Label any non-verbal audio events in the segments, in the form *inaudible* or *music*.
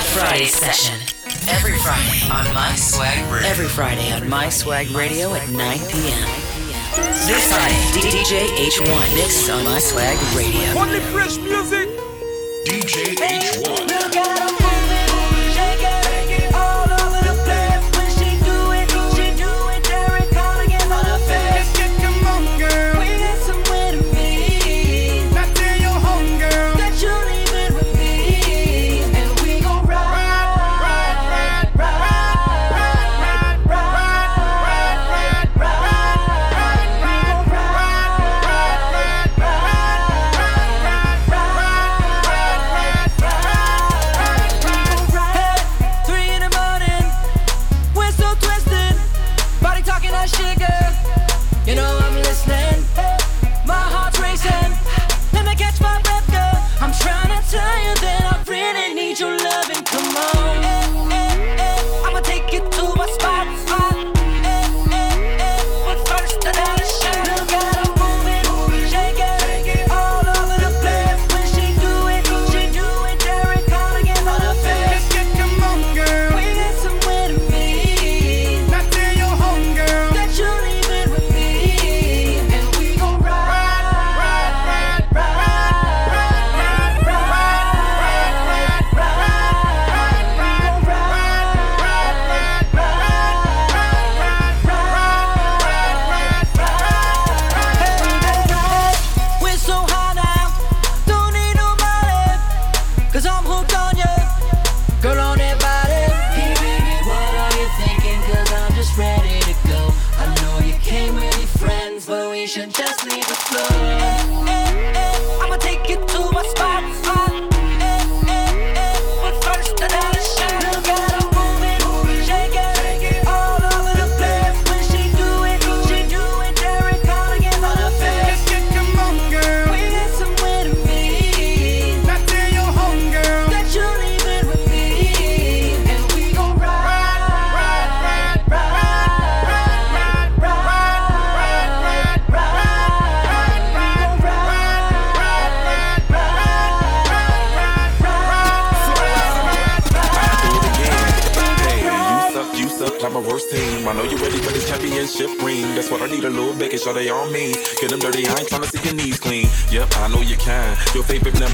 Hot Friday session. Every Friday on My Swag Radio. Every Friday on My Swag Radio at 9 p.m. This Friday, DJ H1 mix on My Swag Radio. Only fresh music. DJ H1. Your favorite number.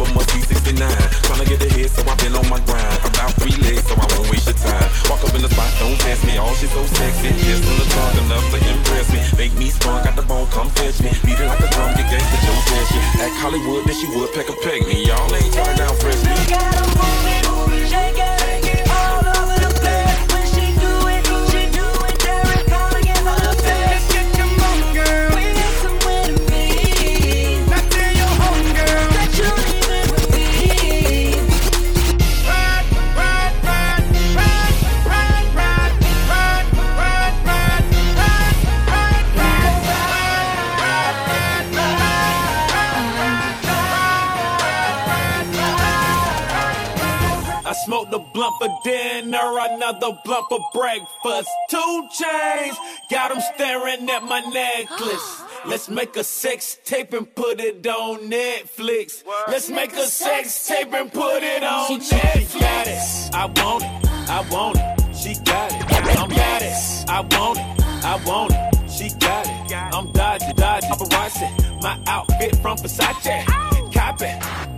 Let's make a sex tape and put it on Netflix. Let's make a sex tape and put it on Netflix. Got it. I want it. I want it. She got it. I'm got it. I want it. I want it. She got it. I'm dodging, dodging, paparazzi. My outfit from Versace. Copy,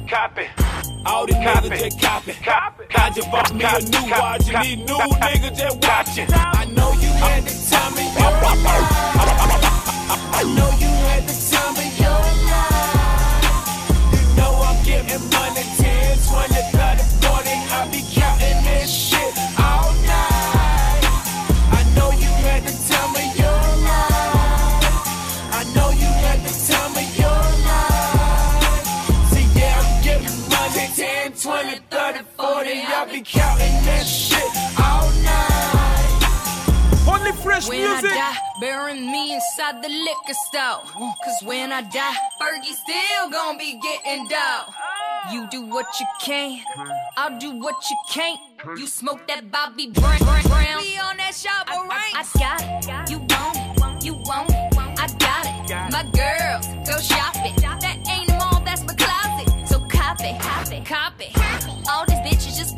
copy. All these niggas just copy. Copy. I just bought me a new watch. And these new niggas just watching. I know you had to tell me you're *laughs* I know you had the time of 40. Be counting this shit all night. Only fresh when music. I die, bury me inside the liquor store. Cause when I die, Fergie still gonna be getting dough. You do what you can, I'll do what you can't. You smoke that Bobby Brown, brown. We on that shop, alright. I, I, got it, you want it, you want it, I got it. My girls go shopping, that ain't a mall, that's my closet. So copy, copy, copy. All these bitches just copy.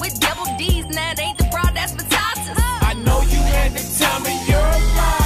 With double D's, and that ain't the that's. I know you had the time of your life.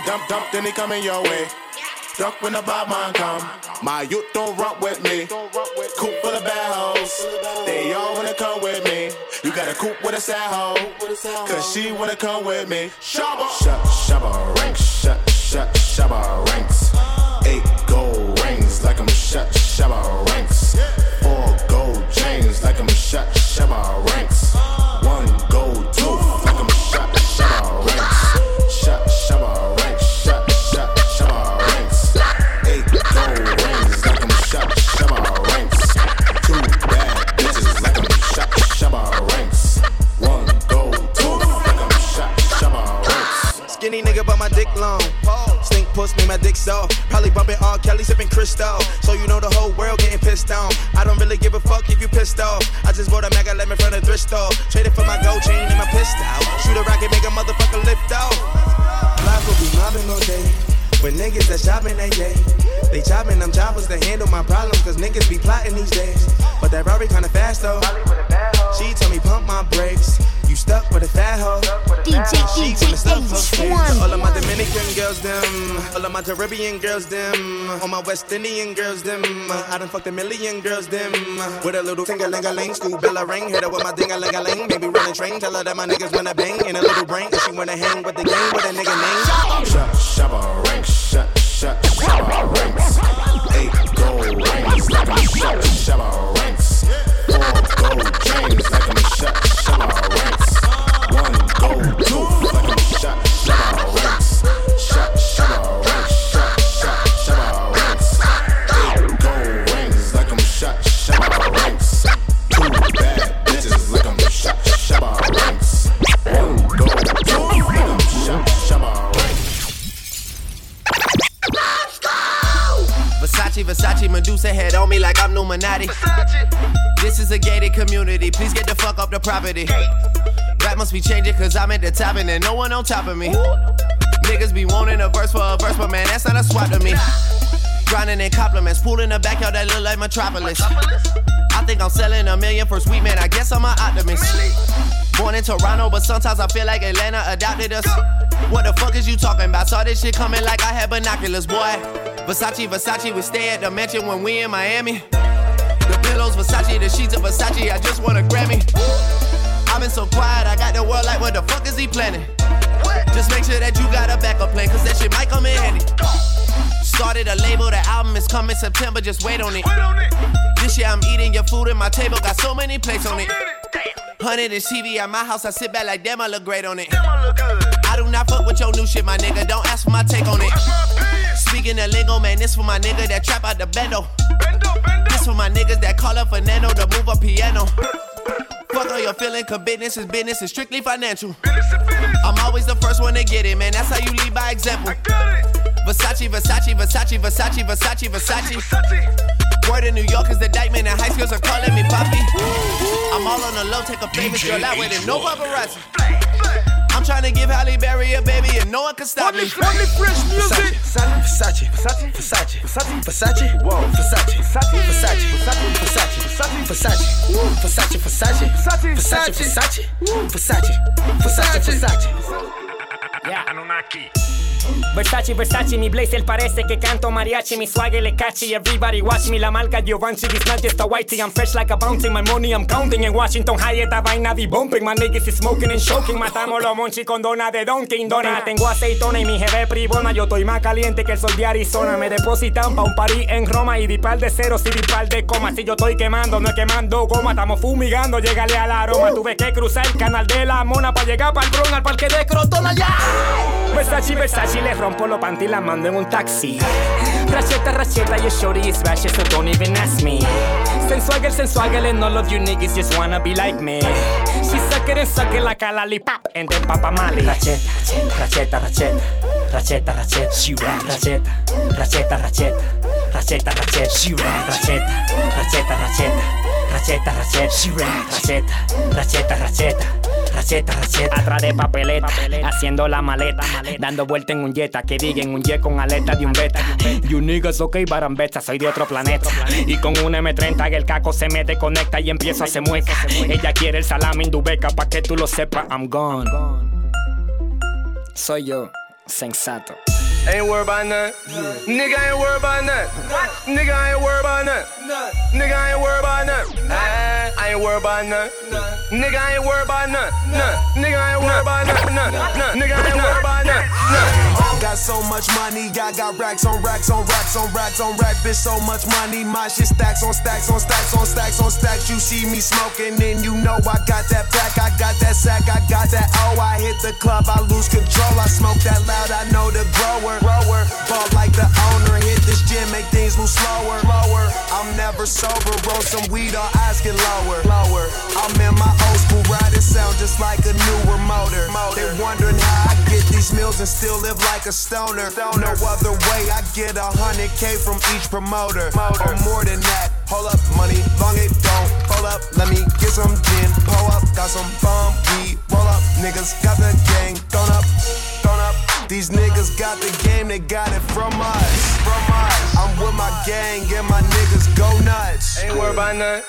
Me dump dump then he coming your way. Duck when the bad man come. My youth don't rock with me. Coop full of bad hoes. They all wanna come with me. You got a coop with a sad hoe. Cause she wanna come with me. Shabba. Shut, shabba ranks. Shut, shut, shabba ranks. Eight gold rings like I'm shut, shabba ranks. Four gold chains like I'm shut, shabba ranks. Dick soft. Probably bumping R. Kelly, sipping Cristal. So you know the whole world getting pissed on. I don't really give a fuck if you pissed off. I just bought a mega lemon from the thrift store. Traded for my gold chain and my pistol. Shoot a rocket, make a motherfucker lift off. Life will be mobbing all day. When niggas that shopping, they gay. They chopping them choppers to handle my problems, cause niggas be plotting these days. But that Rory kinda fast though. She told me pump my brakes. You stuck with a fat hoe. DJ, She DJ wanna stuff. H1. All of my Dominican girls, them. All of my Caribbean girls, them. All my West Indian girls, them. I done fucked a million girls, them. With a little finger ling a ling, school bell a ring. Hit her with my ding a ling a ling. Maybe run a train. Tell her that my niggas wanna bang. In a little brain. And she wanna hang with the gang with a nigga name. Shut, shabba ranks, shut, shut, shabba ranks. Eight gold rings like I'm shut, shabba ranks. Four gold chains like I'm shut, shabba ranks. This is like I'm shot shut up let's go go shut up shut up right boss go Versace Versace medusa head on me like I'm Illuminati this is a gated community, please get the fuck up the property. Rap must be changing cause I'm at the top and there's no one on top of me. Niggas be wanting a verse for a verse, but man, that's not a swap to me. Grinding in compliments, pool in the backyard that look like Metropolis. I think I'm selling a million for sweet man, I guess I'm an optimist. Born in Toronto, but sometimes I feel like Atlanta adopted us. What the fuck is you talking about? Saw this shit coming like I had binoculars, boy. Versace, Versace, we stay at the mansion when we in Miami. The pillows, Versace, the sheets of Versace, I just want a Grammy. I've been so quiet, I got the world like, what the fuck is he planning? Just make sure that you got a backup plan, cause that shit might come in handy. Started a label, the album is coming September, just wait on it. This year I'm eating your food at my table, got so many plates on it. Hundred inch TV at my house, I sit back like damn, I look great on it. I look good. I do not fuck with your new shit, my nigga. Don't ask for my take on it. Speaking of lingo, man, this for my nigga that trap out the bendo. This for my niggas that call up Fernando to move a piano. Fuck all your feeling, cause business is business, it's strictly financial. I'm always the first one to get it, man. That's how you lead by example. Versace, Versace, Versace, Versace, Versace, Versace. Word in New York is the indictment, and high schools are calling me Poppy. I'm all on the low, take a famous girl out with it, no paparazzi. I'm trying to give Halle Berry a baby, and no one can stop me. Only, only fresh music. Versace, Versace, Versace, Versace, Versace, Versace, Whoa, Versace, Versace, Versace, Versace, Versace, Versace, Versace, Versace, Versace, Versace, Versace, Versace, Versace. Yeah. Anunnaki. Versace, Versace, mi blazer parece que canto mariachi Mi swagger le catchy, everybody watch me La marca Giovanni, this not just a whitey I'm fresh like a bounty, my money I'm counting En Washington High esta vaina be bumping My niggas is smoking and choking Matamos los monchi con dona de Dunkin' Dona Tengo aceitona y mi jefe privona Yo estoy más caliente que el sol de Arizona Me depositan pa' un party en Roma Y dipal de cero, y dipal de coma Si yo estoy quemando, no es quemando goma Estamos fumigando, llegale al aroma Tuve que cruzar el canal de la mona Pa' llegar pa'l Bron, al parque de Crotona, ya. Versace, Versace, le rompo los panty, la mando en un taxi. Racheta, racheta, your shorty is ratchet, so don't even ask me. Sensuagel, sensuagel, and all of you niggas just wanna be like me. She suck it and suck it like a lollipop, and then Papa Mali. Racheta, racheta, racheta, racheta, racheta, she rap. Racheta, racheta, racheta, racheta, racheta, she rap. Racheta, racheta, racheta, racheta, racheta, she rap. Racheta, racheta, racheta. Racheta, racheta, atrás de papeleta, haciendo la maleta, dando vuelta en un jetta, que diga en un jet con aleta de un beta. You niggas ok, barambeta, soy de otro planeta. Y con un M30 el caco se me desconecta y empiezo a hacer mueca. Ella quiere el salami indubeca, pa' que tú lo sepas, I'm gone. Soy yo, sensato. Ain't worried about none. Nigga ain't worried about none. Nigga ain't worried about none. Nigga ain't worried about none. I ain't worried about none. Nigga ain't worried about none. Nigga ain't worried about none. Nigga ain't worried about none. Got so much money, I got racks on racks on racks on racks on racks, bitch. So much money, my shit stacks on stacks on stacks on stacks on stacks. You see me smoking, and you know I got that pack, I got that sack, I got that. Oh, I hit the club, I lose control. I smoke that loud, I know the grower, grower. Ball like the owner, hit this gym, make things move slower, slower. I'm never sober, roll some weed, or eyes get lower, lower. I'm in my old school riding sound just like a newer motor. They wondering how I get these meals and still live like a stoner. No other way, I get a hundred K from each promoter. Or more than that. Hold up, money, long it don't. Hold up, let me get some gin. Pull up, got some bomb weed. Roll up, niggas got the gang. Thrown up. These niggas got the game, they got it from us. From us. I'm with my gang and my niggas go nuts. Ain't worried about none.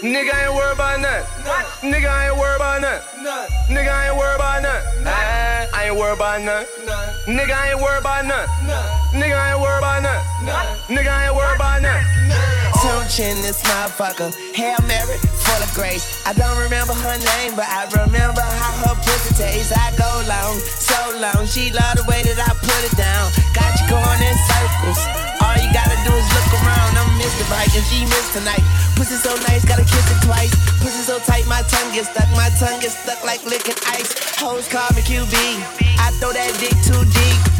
Nigga ain't worried about none. Nigga ain't worried about none. Nigga ain't worried about none. I ain't worried about none. Nigga ain't worried about none. Nigga ain't worried about none. Nigga ain't worried about none. Chin this motherfucker. Hail Mary, full of grace. I don't remember her name, but I remember how her pussy tastes. I go long, so long. She love the way that I put it down. Got you going in circles. All you gotta do is look around. I'm Mr. And she missed tonight. Pussy so nice, gotta kiss it twice. Pussy so tight, my tongue gets stuck. My tongue gets stuck like licking ice. Hoes call me QB. I throw that dick too deep.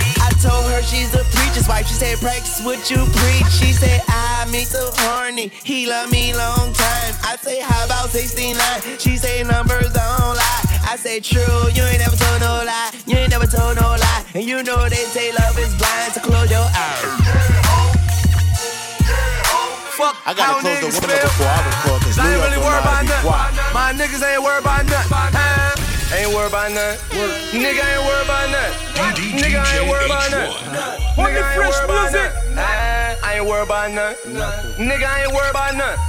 I told her she's a preacher's wife. She said, practice what you preach. She said, I me so horny. He love me long time. I say, how about 69? She say, numbers don't lie. I say, true, you ain't never told no lie. You ain't never told no lie. And you know they say love is blind, so close your eyes. Fuck I gotta close the window before I record, 'cause I ain't really worried about nothing. My niggas ain't worried about nothing. Huh? Ain't worried about nothing. Nigga ain't worried about nothing. Nigga ain't worried about nothing. Nigga ain't fresh worried about music. Ah, I ain't worried about nothing. Nigga I ain't worried about nothing.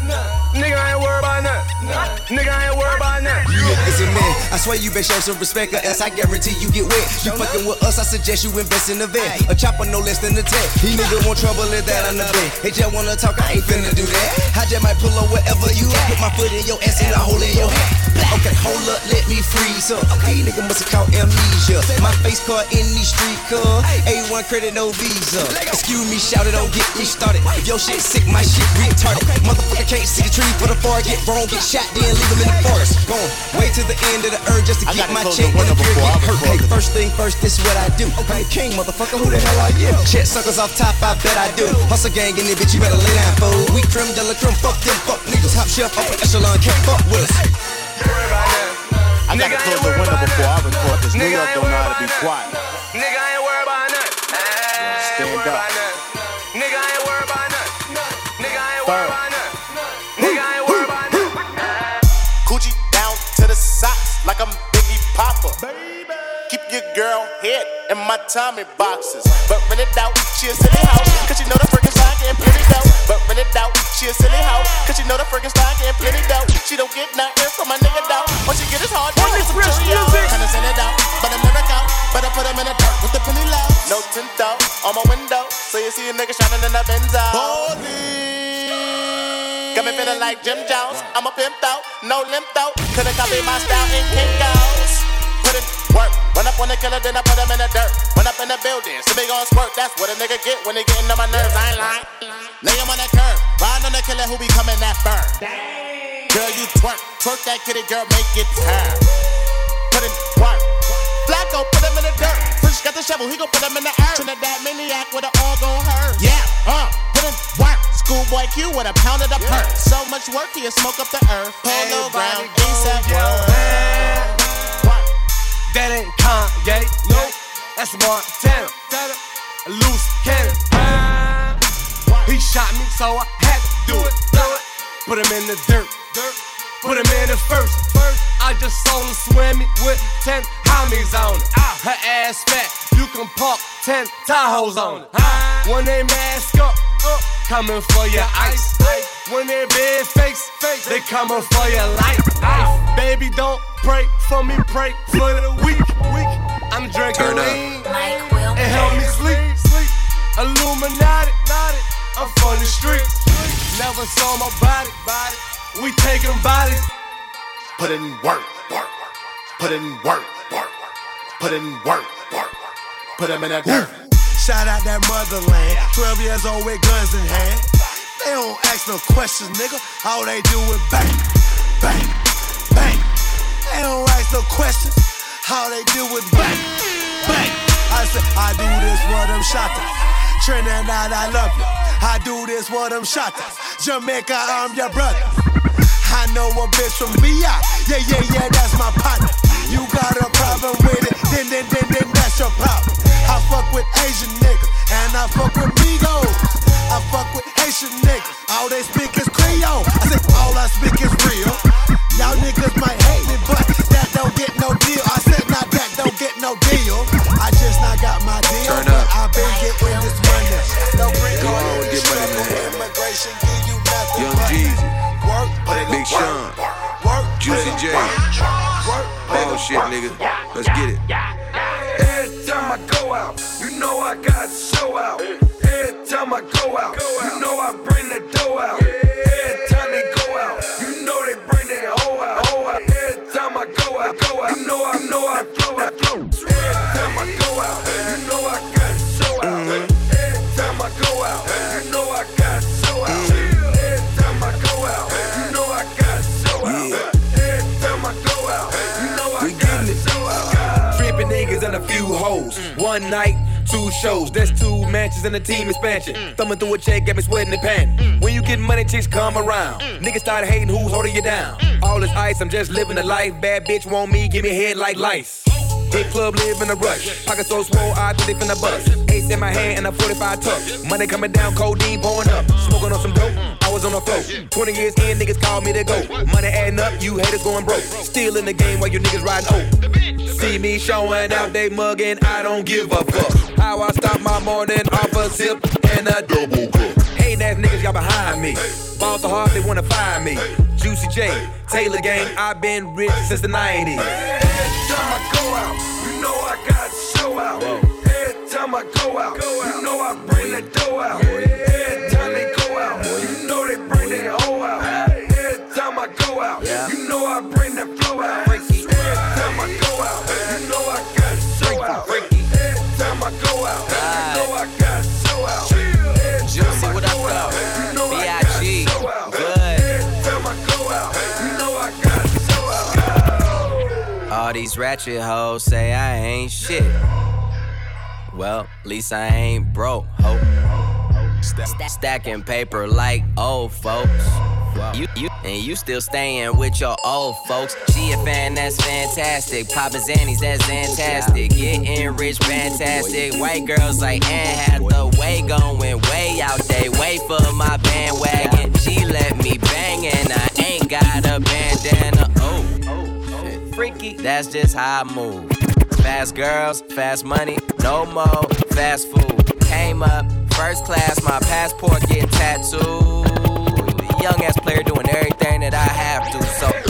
Nigga I ain't worried about nothing. Nigga I ain't worried about nothing. You niggas a man. I swear you best show some respect, or else I guarantee you get wet. You fucking with us, I suggest you invest in the vet. A chopper no less than a 10. He nigga want trouble, let that on the bed. They just wanna talk, I ain't finna do that. I just might pull up wherever you at. Put my foot in your ass and a hole in your head. Okay, hold up, let me freeze up. Okay, nigga must have caught amnesia. My face caught in these street cuz. A1 credit, no visa. Excuse me, shout it, don't get me started. If your shit sick, my shit retarded. Motherfucker can't see the tree for the far, get wrong, get shot, then leave him in the forest. Going way to the end of the earth just to I get my check the when the fear before I get hurt. Hey, first thing first, this is what I do. I'm king, motherfucker, who the hell are you? Check suckers off top, I bet I do. Hustle gang in it, bitch, you better lay down, fool. We creme de la creme, fuck them, fuck niggas. Top shelf, upper echelon, can't fuck with us. I gotta close the window before I record, cause New York don't know how to be quiet. Head in my Tommy boxes. But rent it out, she a silly hoe. Cause she know the freaking style getting plenty dough. But rent it out, she a silly hoe. Cause she know the freaking style getting plenty dough. She don't get nothing from my nigga though. What she get is hard, Only some fresh Cheerios. Kinda send it out, but I'm never out. But I put them in the dirt with the penny low. No tint out on my window. So you see a nigga shining in the Benzo. Got me feeling like Jim Jones. I'm a pimp out, no limp out. Couldn't copy my style in Kinko's. Put in work. Run up on the killer, then I put him in the dirt. Run up in the building, see me gon' squirt. That's what a nigga get when he getting on my nerves. I ain't lying. Lay him on the curb. Ride on the killer who be coming that firm. Girl, you twerk. Twerk that kitty, girl, make it turn. Put in work. Flacco, put him in the dirt. Fresh got the shovel, he gon' put him in the earth. Trinidad maniac with an all gon' hurt. Yeah, uh, put in work. Schoolboy Q with a pound of the perk. So much work, he'll smoke up the earth. Polo Brown, ASAP That ain't Kanye, no, that's Montana. A loose cannon. He shot me, so I had to do it. Put him in the dirt, put him in the first. I just saw her swimming with 10 homies on it. Ah. Her ass fat, you can park 10 Tahoes on it. Ah. When they mask up, up, coming for your ice. When they big face, they coming for your life. Ah. Baby, don't pray for me, pray for the weak. weak. I'm drinking Turn up. lean and help me sleep. sleep. Illuminati, I'm from the streets. Never saw my body, body. We taking bodies. Put in work, work, put in work, work, put in work, work, put him in that dirt. Shout out that motherland. 12 years old with guns in hand. They don't ask no questions, nigga. All they do is bang, bang, bang. They don't ask no questions. All they do is bang, bang. I said, I do this for them shotters. Trinidad, I love you. I do this for them shotters. Jamaica, I'm your brother. I know a bitch from VI. Yeah, yeah, yeah, that's my partner. You got a problem with it, then, then, then, then that's your problem. I fuck with Asian niggas, and I fuck with Migos. I fuck with Haitian niggas, all they speak is Creole. I say all I speak is real. Y'all niggas might hate me, but that don't get no deal. I said not that don't get no deal. I just not got my deal, Turn but up. I've been getting this money. No green card, get money, man. immigration give you nothing Young but shit, nigga. Let's get it. Every time I go out, you know I got show out. Every time I go out, you know I bring the dough out. Every time they go out, you know they bring their hoe out. Every time I go out, go out, you know I know I flow out. Every time I go out, you know I got show out. Every time I go out, you know I got show out. Few hoes. One night, two shows. There's two matches and a team expansion. Mm. Thumbing through a check, got me sweating the pan. Mm. When you get money, chicks come around. Mm. Niggas start hating who's holding you down. All this ice, I'm just living the life. Bad bitch want me, give me head like lice. Hit club, live in a rush. Pocket so swole, I think they finna bust. Ace in my hand and a 45 tuck. Money coming down, cold codeine pouring up. Smoking on some dope, I was on the floor. 20 years in, niggas call me to go. Money adding up, you haters going broke. Still in the game while you niggas riding oak. See me showing out, they mugging, I don't give a fuck. How I stop my morning off a zip and a double cup. Hating ass niggas, y'all behind me. Ball so hard, they wanna find me. Juicy J, Taylor Gang, I've been rich since the 90s. Every time I go out, you know I got show out. Every time I go out, you know I bring the dough out. Every these ratchet hoes say I ain't shit. Well, at least I ain't broke, ho. Stacking paper like old folks. You, you, and you still staying with your old folks. She a fan, that's fantastic. Papa Zannies, that's fantastic. Getting rich, fantastic. White girls like Anne Hathaway going way out they wait for my bandwagon. She let me bang and I ain't got a bandana. That's just how I move. Fast girls, fast money, no more fast food. Came up, first class, my passport getting tattooed. Young ass player doing everything that I have to, so.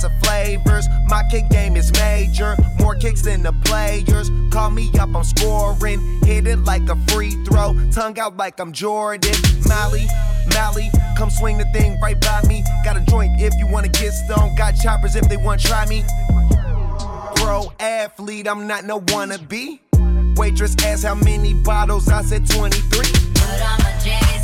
Lots of flavors. My kick game is major, more kicks than the players. Call me up, I'm scoring. Hit it like a free throw, tongue out like I'm Jordan. Mally, Mally, come swing the thing right by me. Got a joint if you wanna get stoned. Got choppers if they wanna try me. Pro athlete, I'm not no wannabe. Waitress asked how many bottles, I said 23. Put on my J's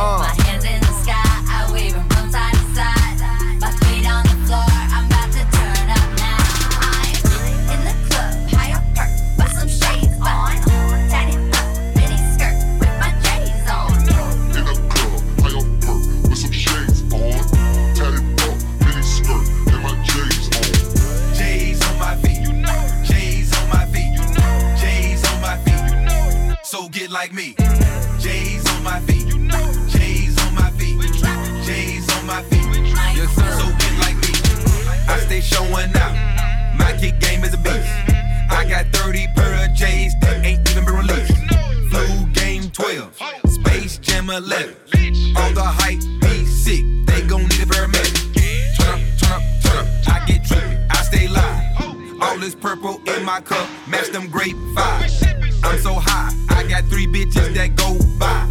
Uh. My hands in the sky, I wave 'em from side to side. My feet on the floor, I'm about to turn up now. I'm in the club, high up perk, with some shades on. Tatted up, mini skirt with my J's on. In the club, high up perk with some shades on. Tatted up, mini skirt, and my J's on. J's on my feet, you know. J's on my feet, you know. J's on my feet, you know. So get like me. I stay showing out. My kick game is a beast. I got 30 pair of J's that ain't even been released. Flu game 12, Space Jam 11. All the hype be sick, they gon' need a paramedic. Turn up, turn up, turn up. I get trippy, I stay live. All this purple in my cup, match them grape vibes. I'm so high, I got three bitches that go by.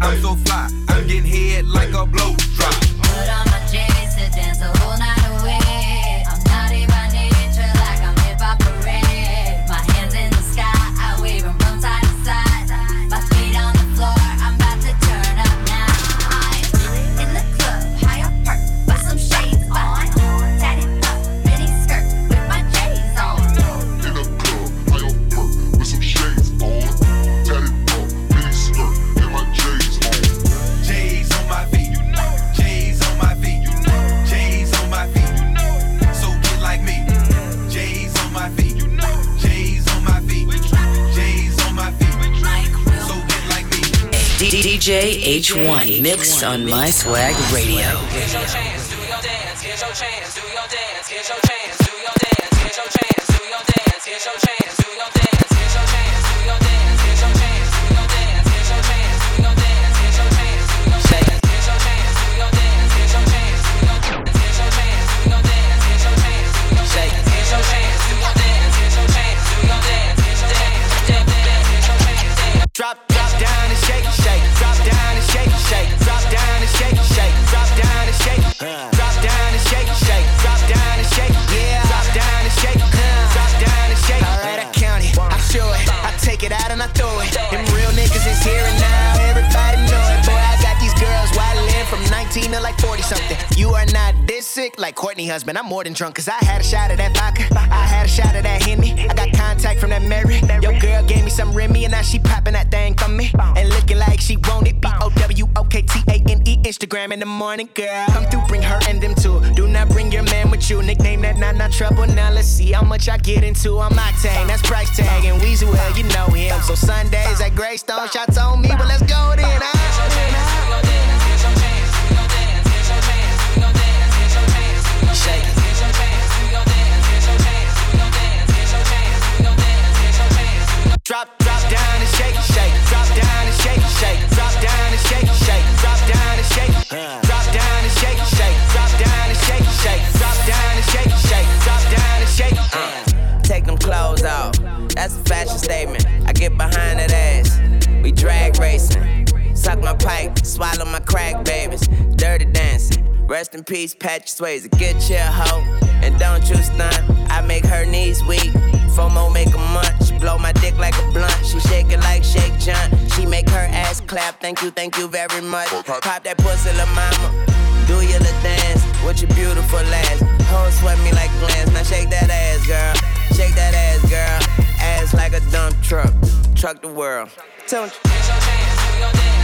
I'm so fly, I'm getting head like a blow drop. DJ H1 mix on My Swag Radio. Drop, husband. I'm more than drunk, cause I had a shot of that vodka. I had a shot of that Henny. I got contact from that Mary. Your girl gave me some Remy, and now she popping that thing for me. And looking like she want it. B O W O K T A N E. Instagram in the morning, girl. Come through, bring her and them too. Do not bring your man with you. Nickname that not not trouble. Now let's see how much I get into. I'm Octane, that's price tag. And Weezy, well, you know him. So Sundays at Greystone, shots on me, in peace, Patrick Swayze. Get your hoe, and don't you stunt. I make her knees weak. FOMO make a munch. Blow my dick like a blunt. She shake it like Shake Junt. She make her ass clap. Thank you, thank you very much. Pop that pussy, la mama. Do your little dance with your beautiful ass. Hold sweat me like glands. Now shake that ass, girl. Shake that ass, girl. Ass like a dump truck. Truck the world. Tell Shake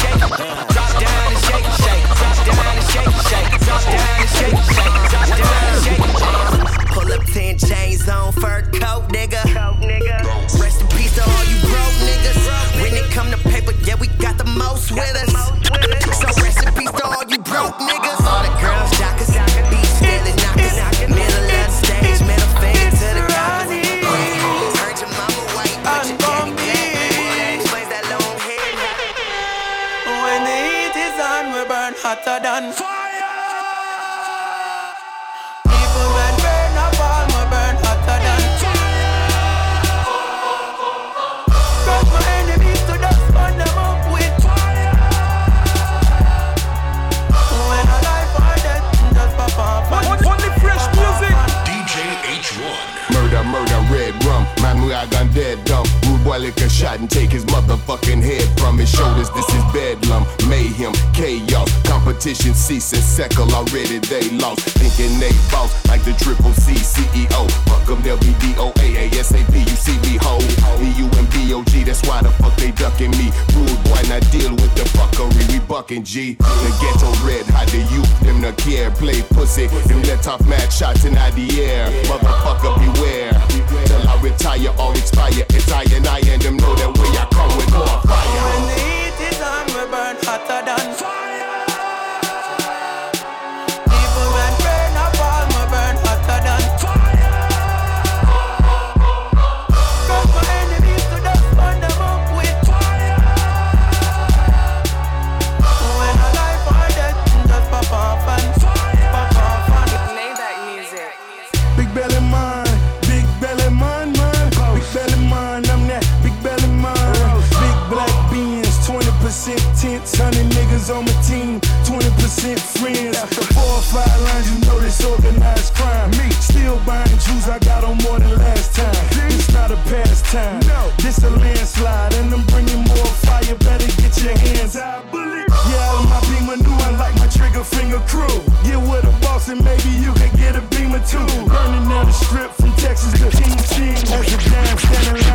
shake. Drop down and shake, shake. Drop down and shake, shake. Drop down and shake, shake. Drop down and shake. Pull up 10 chains on fur coat, nigga. Rest in peace to all you broke niggas. When it come to paper, yeah, we got the most with us. So rest in peace to all you broke niggas. Hotter than fire. Even when burn up all, we burn hotter than fire. Cut my enemies to dust, burn them up with fire. When I life or death, just pop off. Only fresh music. DJ H1. Murder, murder, red rum. Man, we are gone dead dumb. Boy lick a shot and take his motherfucking head from his shoulders. This is bedlam, mayhem, chaos. Competition cease and settle already. They lost. Thinking they boss like the triple C CEO. Fuck them, they'll be DOA, ASAP. You see me hold. EU that's why the fuck they ducking me. Rude boy, not deal with the fuckery. We bucking G. The ghetto red, how the you? Them the care, play pussy. Them let off mad shots in the air. Motherfucker, beware. Till I retire or expire. It's I and I and them know that way I come with more fire. When the heat is on, we burn hotter than fire. 20% friends. After four or five lines, you know this organized crime. Me still buying juice, I got on more than last time. It's not a pastime, no. this a landslide, and I'm bringing more fire. Better get your hands out. Yeah, I'm my beamer new, I like my trigger finger crew. Get with a boss and maybe you can get a beamer too. Burning down the strip from Texas to King Team. As a dime standing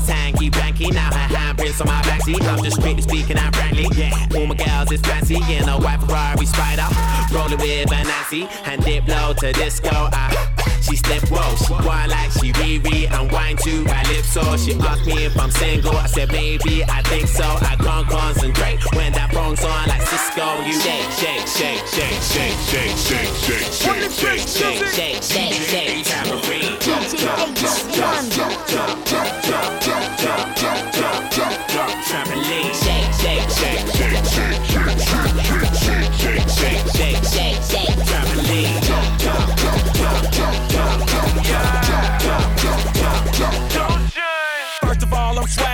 The time, blanky. Now her handprints on my backseat. I'm just strictly speaking, I'm frankly. Yeah, all my girls is fancy. In a white Ferrari spider. Rolling with a Nancy. And dip low to disco. Ah. She slip whoa, she whine like she Riri and wine to calypso. She asked me if I'm single, I said maybe, I think so. I can't concentrate when that phone's on like Sisqo. You shake, shake, shake, shake, shake, shake, shake, shake, shake, shake, shake, shake, shake, shake, tambourine. Jump, jump, jump, jump, jump, jump, jump, jump, jump, jump, jump, jump, jump, jump, trampoline. Shake, shake, shake, shake, shake, shake, shake, shake, shake, shake, shake, shake, shake,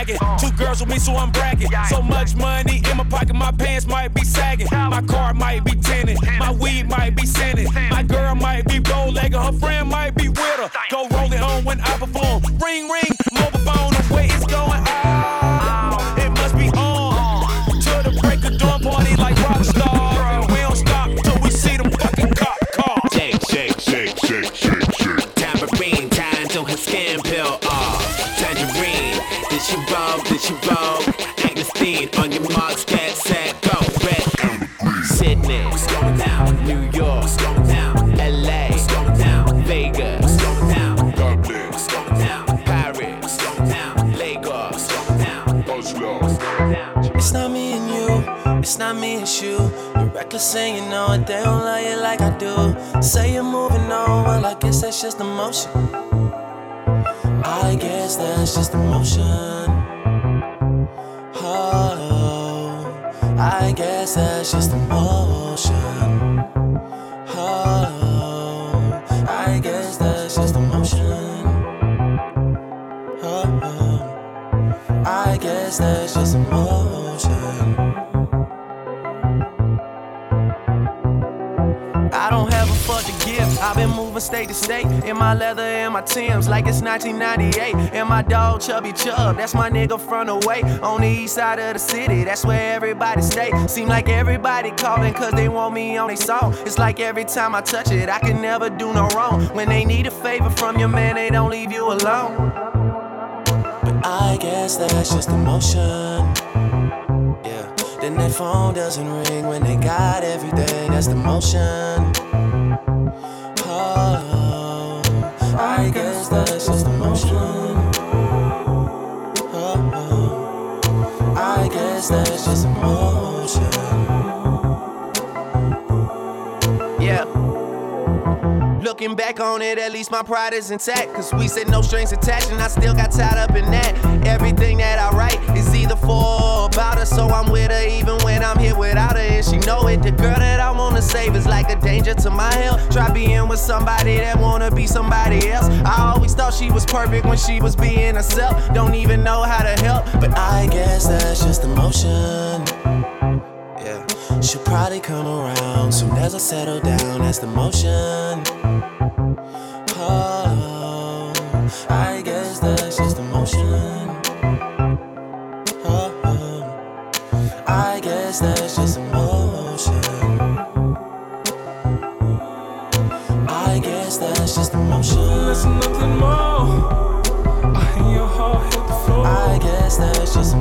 Two girls with me, so I'm bragging. So much money in my pocket, my pants might be sagging. My car might be tinted. My weed might be scented. My girl might be gold legged. Her friend might be with her. Go roll it on when I perform. Ring, ring, Did she roll? On your marks, get set, go. Red, Sydney, what's going down? New York, what's going down? LA, what's going down? Vegas, what's going down? Dublin, what's going down? Paris, what's going down? Lagos, what's going down? Oslo, what's going down? It's not me and you, it's not me and you. You're reckless and you know it, they don't love you like I do. Say you're moving on, well, I guess that's just emotion. I guess that's just emotion. I guess that's just emotion. Oh, I guess that's just emotion. Oh, oh, I guess that's just emotion. Moving state to state in my leather and my Timbs like it's 1998. And my dog Chubby Chub, that's my nigga from the way on the east side of the city. That's where everybody stay. Seem like everybody calling cause they want me on their song. It's like every time I touch it, I can never do no wrong. When they need a favor from your man, they don't leave you alone. But I guess that's just emotion. Yeah. Then that phone doesn't ring when they got everything. That's the motion. Back on it, at least my pride is intact. Cause we said no strings attached, and I still got tied up in that. Everything that I write is either for or about her, so I'm with her even when I'm here without her. And she know it. The girl that I wanna save is like a danger to my health. Try being with somebody that wanna be somebody else. I always thought she was perfect when she was being herself. Don't even know how to help, but I guess that's just emotion. Yeah, she'll probably come around soon as I settle down. That's the motion. Emotion. Nothing more. I hear your heart hit the floor. I guess that's just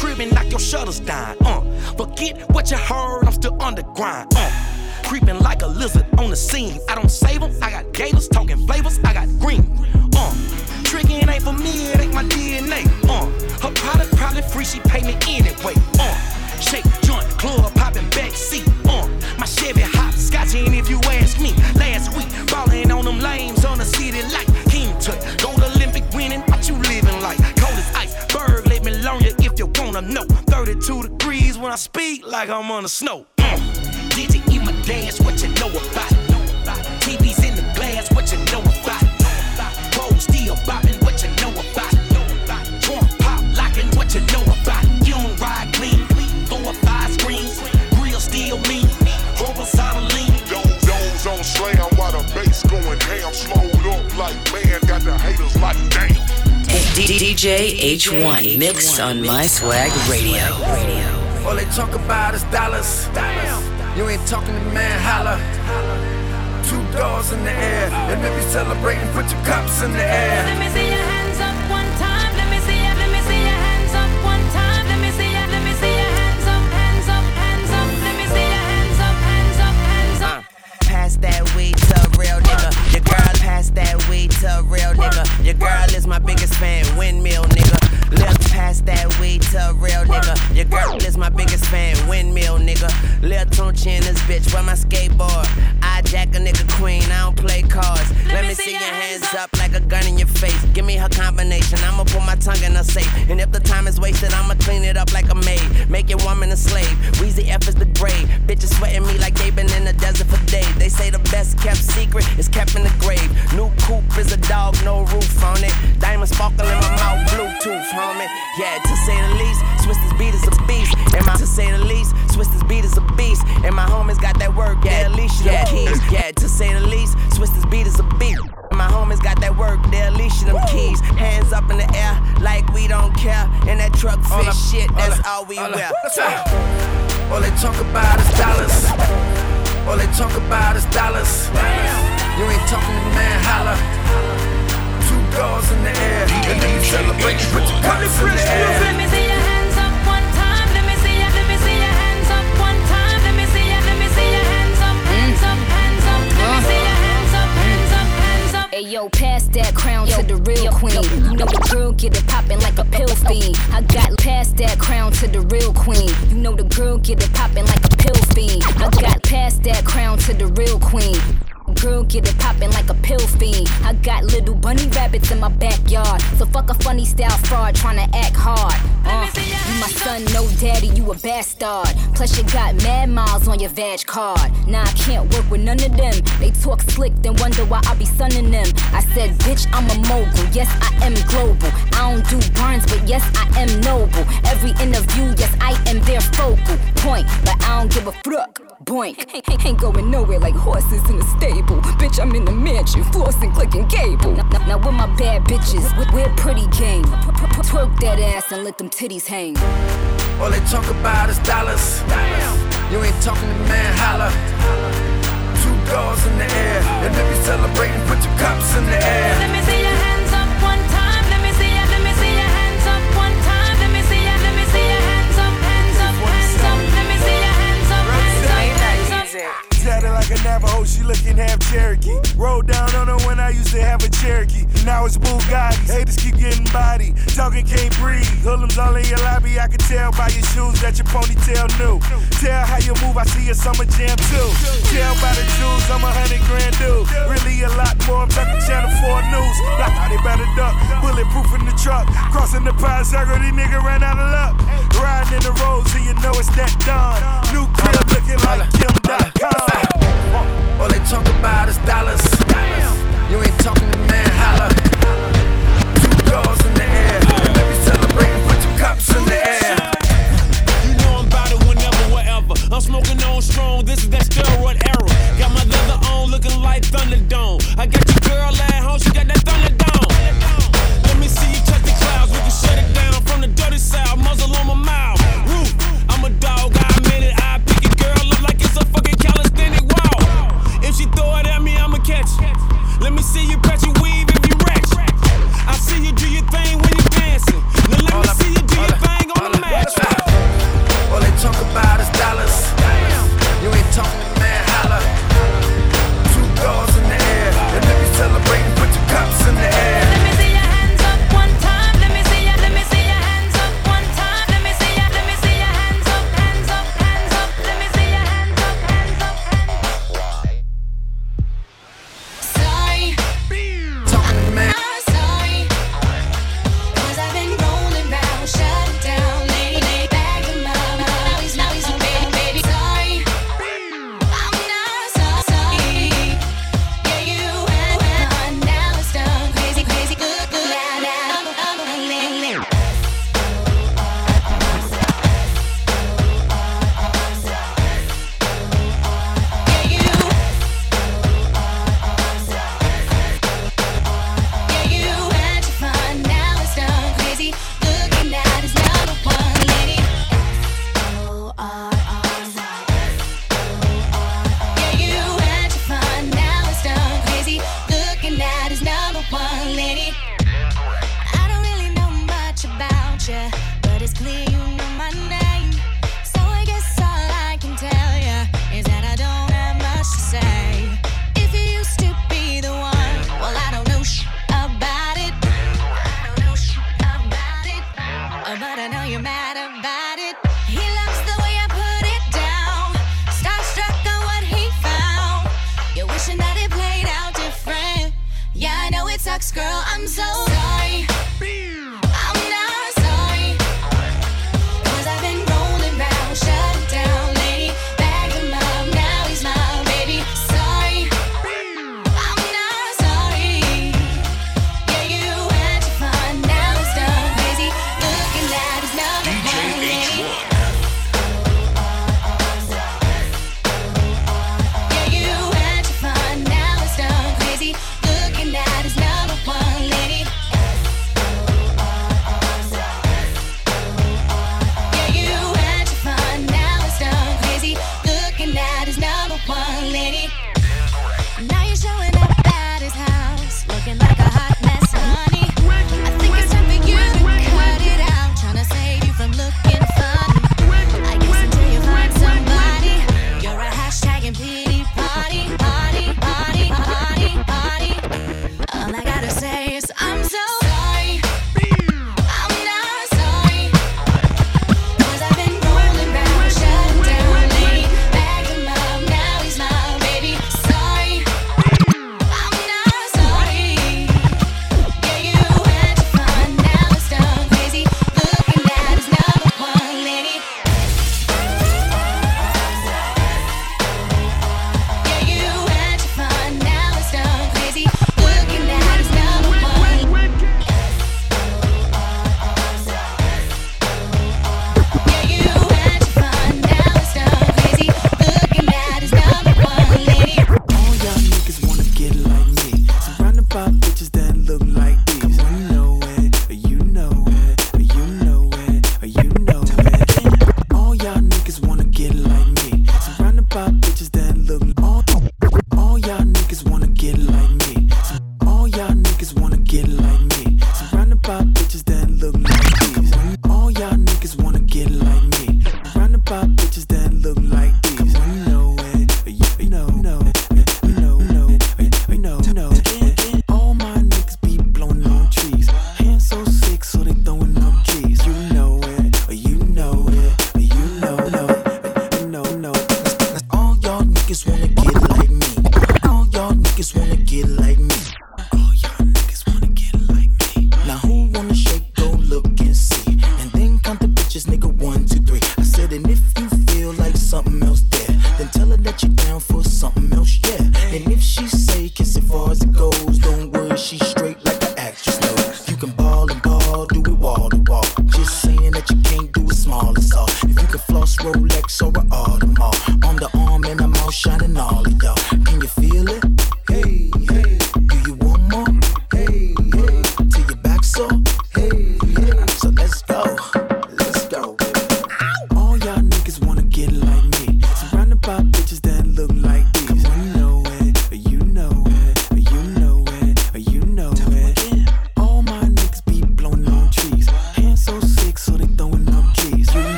crib and knock your shutters down. Uh, forget what you heard, I'm still underground. Uh, creeping like a lizard on the scene. I don't save them, I got gators talking flavors, I got green. Uh, tricking ain't for me, it ain't my DNA. Uh, her product probably free, she pay me anyway. Uh, shake joint, club popping backseat. Uh, my Chevy hot scotching if you ask me. Last week, ballin' on them lames on the city like King Tut. Gold Olympic winning, what you living like? Cold as ice, bird, let me loan you on a note. 32 degrees when I speak like I'm on the snow. Mm. Did you eat my dance? What you know about it? TV's in the glass, what you know about it? Gold steel bopping, what you know about it? Torn pop locking, what you know about it? You don't ride clean, Throw up five screens, real steel mean, Over horizontal lean. Those on slam while the bass going ham, slowed up like man, got the haters like damn. DJ H-one Mix on My Swag Radio. All they talk about is dollars. You ain't talking to man, holla. Two doors in the air. And if you celebrating, put your cups in the air. Let me see your hands up one time. Let me see ya. Let me see your hands up one time. Let me see ya. Let me see your hands up, hands up, hands up. Let me see your hands up, hands up, hands up. Pass that weed to a real nigga. Your girl pass that weed a real nigga. Your girl is my biggest fan, windmill nigga. Let's pass that weed to real nigga. Your girl is my biggest fan, windmill nigga. Lil Tunechi in this bitch, where my skateboard. I jack a nigga queen, I don't play cards. Let me see your hands up like a gun in your face. Give me her combination, I'ma put my tongue in her safe. And if the time is wasted, I'ma clean it up like a maid. Make your woman a slave. Weezy F is the grade. Bitches sweating me like they been in the desert for days. They say the best kept secret is kept in the grave. New coupe is a dog, no roof on it. Diamond sparkle in my mouth, Bluetooth, homie. Yeah, to say the least, Swizz this beat is a beast. And my to say the least, Swizz this beat is a beast. And my homies got that work, yeah, Alicia them keys. Yeah, to say the least, Swizz this beat is a beast. And my homies got that work, they Alicia them keys. Hands up in the air, like we don't care. And that truck fit up, shit, hold that's up, all we up. wear. All they talk about is dollars. All they talk about is dollars. You ain't talking to man, holla. Two in the air. And then you celebrate, put your cups in the air. Let me see your hands up one time. Let me see ya. Let me see your hands up one time. Let me see ya. Let me see your hands up, hands up, hands up. Let me see your hands up, hands up, hands up. Hey yo, pass that crown to the real queen. You know the girl get it poppin' like a pill fiend. I got past that crown to the real queen. You know the girl get it poppin' like a pill fiend. I got past that crown to the real queen. Girl, get it poppin' like a pill fiend. I got little bunny rabbits in my backyard. So fuck a funny style fraud tryna act hard. Uh, you my son, no daddy, you a bastard. Plus you got mad miles on your vag card. Nah, I can't work with none of them. They talk slick, then wonder why I be sunning them. I said, bitch, I'm a mogul. Yes, I am global. I don't do burns, but yes, I am noble. Every interview, yes, I am their focal point. But I don't give a fuck. Boink. Ain't, *laughs* ain't going nowhere like horses in a stable. Bitch, I'm in the mansion, flossing, clicking cable. Now, now, now with my bad bitches, we- we're pretty game. Twerk that ass and let them titties hang. All they talk about is dollars. You ain't talking to man, holla. Talking can't breathe. Hoodlums all in your lobby. I can tell by your shoes that your ponytail new. Tell how you move. I see a summer jam too. Tell by the jewels I'm a hundred grand dude. Really a lot more. I'm talking Channel 4 News. How they better duck. Bulletproof in the truck. Crossing the pine circle. These niggas ran out of luck. Riding in the roads, so you know it's that done. New crib looking like Kim.com. All they talk about is dollars. You ain't talking to man, holla. Smoking on strong, this is that steroid era. Got my leather on looking like Thunderdome. I got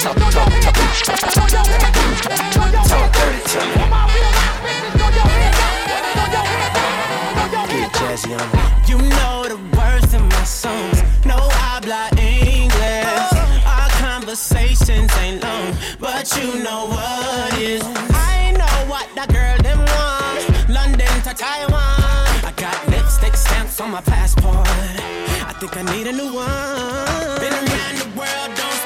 You know the words in my. No English. Our conversations ain't long, but you know what is. I know what that girl them want. London to Taiwan. I got lipstick stamps on my passport. I think I need a new one. Been around the world, don't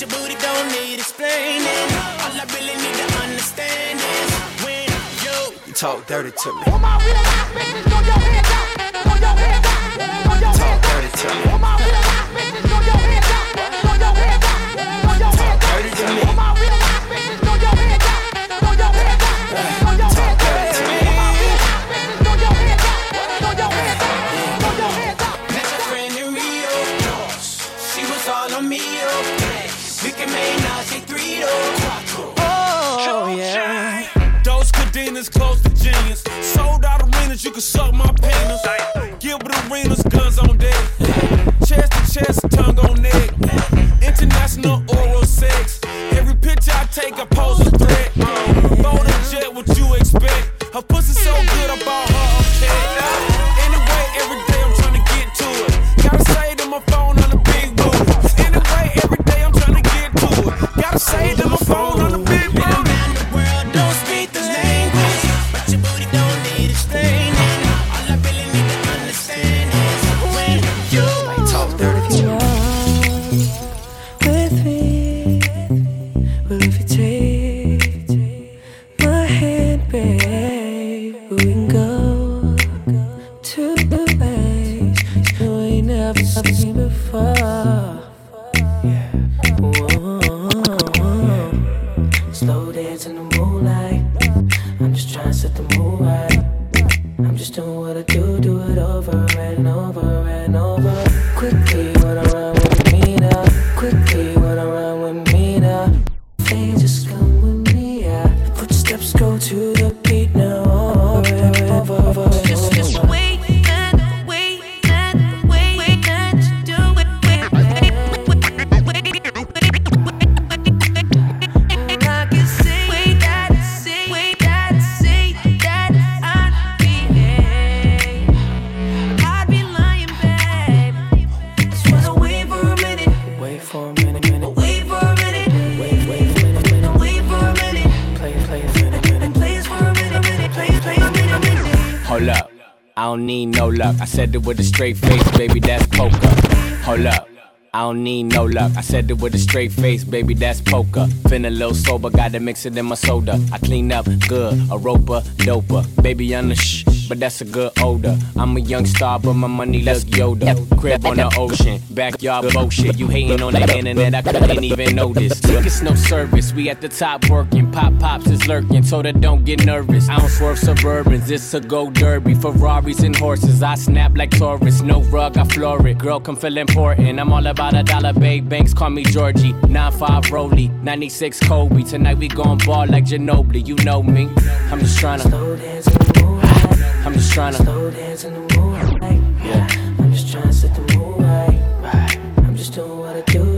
your booty don't need explaining. All I really need to understand is when you talk dirty to me. All my real life bitches, throw your hands up, throw your hands up, throw your talk hands dirty to me. All my real life bitches, throw your hands up, throw your hands up, throw your hands up. Dirty to me. All my real life tongue on neck. International oral sex. Every picture I take, I straight face, baby, that's poker. Hold up. I don't need no luck. I said it with a straight face, baby, that's poker. Feeling a little sober, gotta mix it in my soda. I clean up good, a roper, doper. Baby, on the shh, but that's a good odor. I'm a young star, but my money look Yoda. Crib on the ocean, backyard bullshit. You hating on the internet, I couldn't even notice. Tickets no service, we at the top working. Pop pops is lurking, told her don't get nervous. I don't swerve suburbans, it's a go derby. Ferraris and horses, I snap like Taurus. No rug, I floor it. Girl, come feel important. I'm all about a dollar, babe. Banks call me Georgie. 9-5 Rolly, 96 Kobe. Tonight we gon' ball like Ginobili, you know me. I'm just tryna. I'm just tryna. Slow dance in the moonlight. Yeah. I'm just trying to set the mood right. I'm just doing what I do,